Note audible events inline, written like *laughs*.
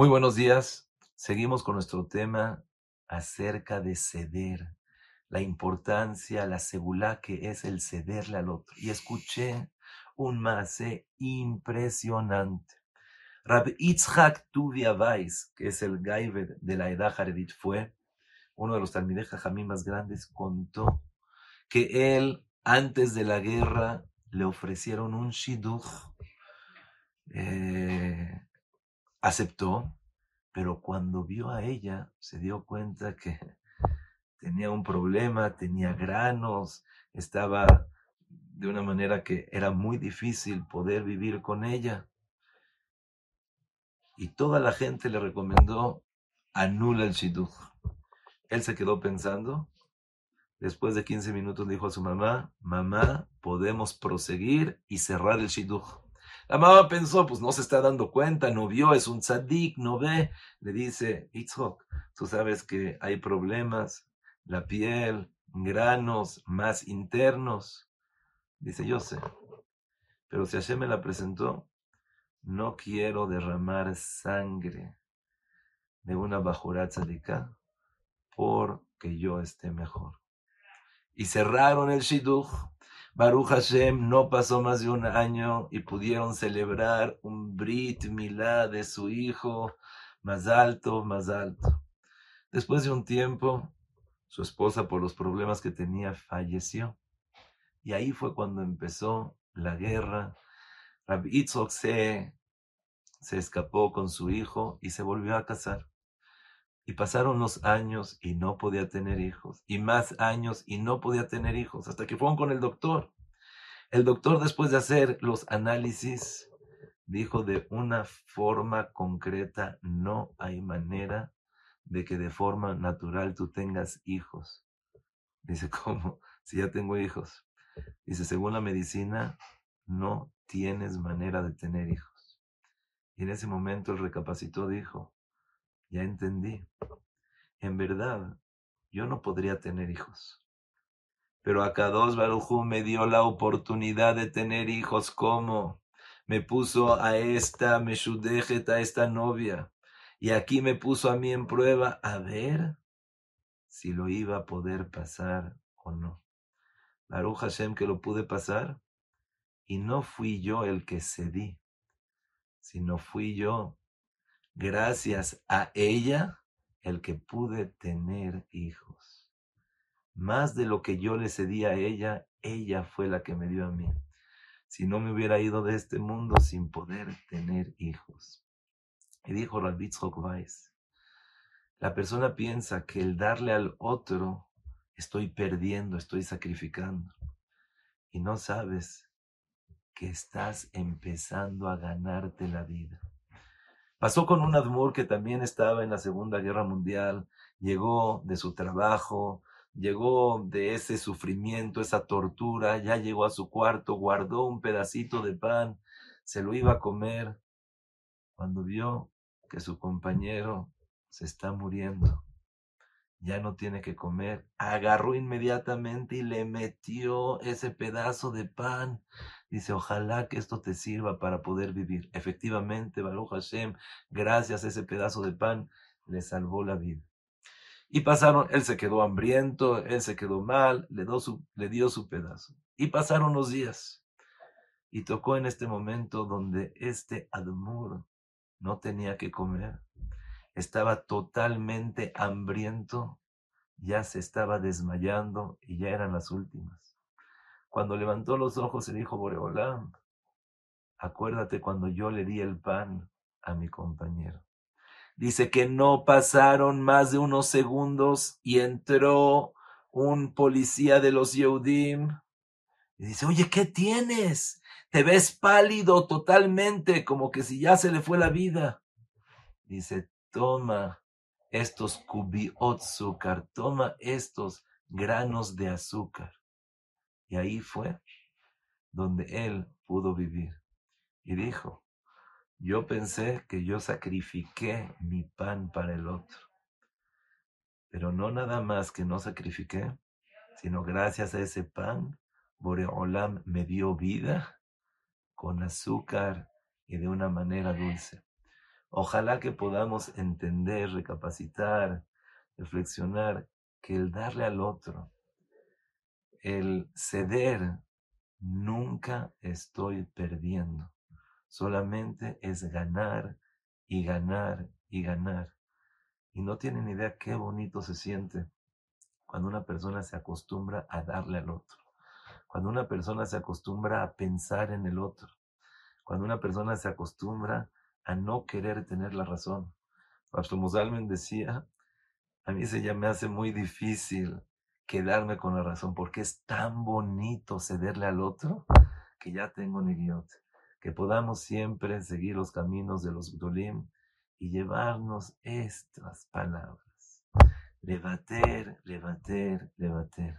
Muy buenos días. Seguimos con nuestro tema acerca de ceder, la importancia, la segula que es el cederle al otro. Y escuché un mase impresionante. Rab Itzhak Tuvia Weiss, que es el Gaiber de la Edad Jaredit, fue uno de los Talmidei Jajamí más grandes, contó que él, antes de la guerra, le ofrecieron un shidduch. Eh, aceptó, pero cuando vio a ella se dio cuenta que *laughs* tenía un problema, tenía granos, estaba de una manera que era muy difícil poder vivir con ella. Y toda la gente le recomendó anula el shidduch. Él se quedó pensando. Después de 15 minutos dijo a su mamá, mamá, podemos proseguir y cerrar el shidduch. La mamá pensó, pues no se está dando cuenta, no vio, es un tzadik, no ve. Le dice, Itzhok, tú sabes que hay problemas, la piel, granos más internos. Dice, yo sé. Pero si Hashem me la presentó, no quiero derramar sangre de una bajurat tzadika porque yo esté mejor. Y cerraron el shidduch Baruch Hashem no pasó más de un año y pudieron celebrar un Brit Milá de su hijo más alto, más alto. Después de un tiempo, su esposa, por los problemas que tenía, falleció. Y ahí fue cuando empezó la guerra. Rabbi Itzhok se, se escapó con su hijo y se volvió a casar. Y pasaron los años y no podía tener hijos. Y más años y no podía tener hijos. Hasta que fueron con el doctor. El doctor, después de hacer los análisis, dijo de una forma concreta, no hay manera de que de forma natural tú tengas hijos. Dice, *laughs* ¿cómo? Si ya tengo hijos. Dice, según la medicina, no tienes manera de tener hijos. Y en ese momento él recapacitó, dijo, ya entendí. En verdad, yo no podría tener hijos. Pero dos Barujú me dio la oportunidad de tener hijos como me puso a esta Meshudejet, a esta novia. Y aquí me puso a mí en prueba a ver si lo iba a poder pasar o no. Baruch Hashem que lo pude pasar. Y no fui yo el que cedí, sino fui yo gracias a ella el que pude tener hijos. Más de lo que yo le cedí a ella, ella fue la que me dio a mí. Si no me hubiera ido de este mundo sin poder tener hijos. Y dijo Rabbitzhok Weiss, la persona piensa que el darle al otro estoy perdiendo, estoy sacrificando. Y no sabes que estás empezando a ganarte la vida. Pasó con un Admur que también estaba en la Segunda Guerra Mundial, llegó de su trabajo, llegó de ese sufrimiento, esa tortura, ya llegó a su cuarto, guardó un pedacito de pan, se lo iba a comer, cuando vio que su compañero se está muriendo, ya no tiene que comer, agarró inmediatamente y le metió ese pedazo de pan Dice, ojalá que esto te sirva para poder vivir. Efectivamente, Baruch Hashem, gracias a ese pedazo de pan, le salvó la vida. Y pasaron, él se quedó hambriento, él se quedó mal, le, dio su, le dio su pedazo. Y pasaron los días. Y tocó en este momento donde este Admur no tenía que comer. Estaba totalmente hambriento, ya se estaba desmayando y ya eran las últimas. Cuando levantó los ojos y dijo, Boreolam, acuérdate cuando yo le di el pan a mi compañero. Dice que no pasaron más de unos segundos y entró un policía de los Yehudim y dice, oye, ¿qué tienes? Te ves pálido totalmente, como que si ya se le fue la vida. Dice, toma estos cubiot azúcar, toma estos granos de azúcar. Y ahí fue donde él pudo vivir. Y dijo, yo pensé que yo sacrifiqué mi pan para el otro. Pero no nada más que no sacrifiqué, sino gracias a ese pan, Boreolam me dio vida con azúcar y de una manera dulce. Ojalá que podamos entender, recapacitar, reflexionar que el darle al otro, el ceder, nunca estoy perdiendo. Solamente es ganar y ganar y ganar. Y no tienen idea qué bonito se siente cuando una persona se acostumbra a darle al otro. Cuando una persona se acostumbra a pensar en el otro. Cuando una persona se acostumbra a no querer tener la razón. Pastor Musalmen decía, a mí se ya me hace muy difícil quedarme con la razón porque es tan bonito cederle al otro que ya tengo un idiota. Que podamos siempre seguir los caminos de los Gdolim y llevarnos estas palabras. Levater, levater, levater.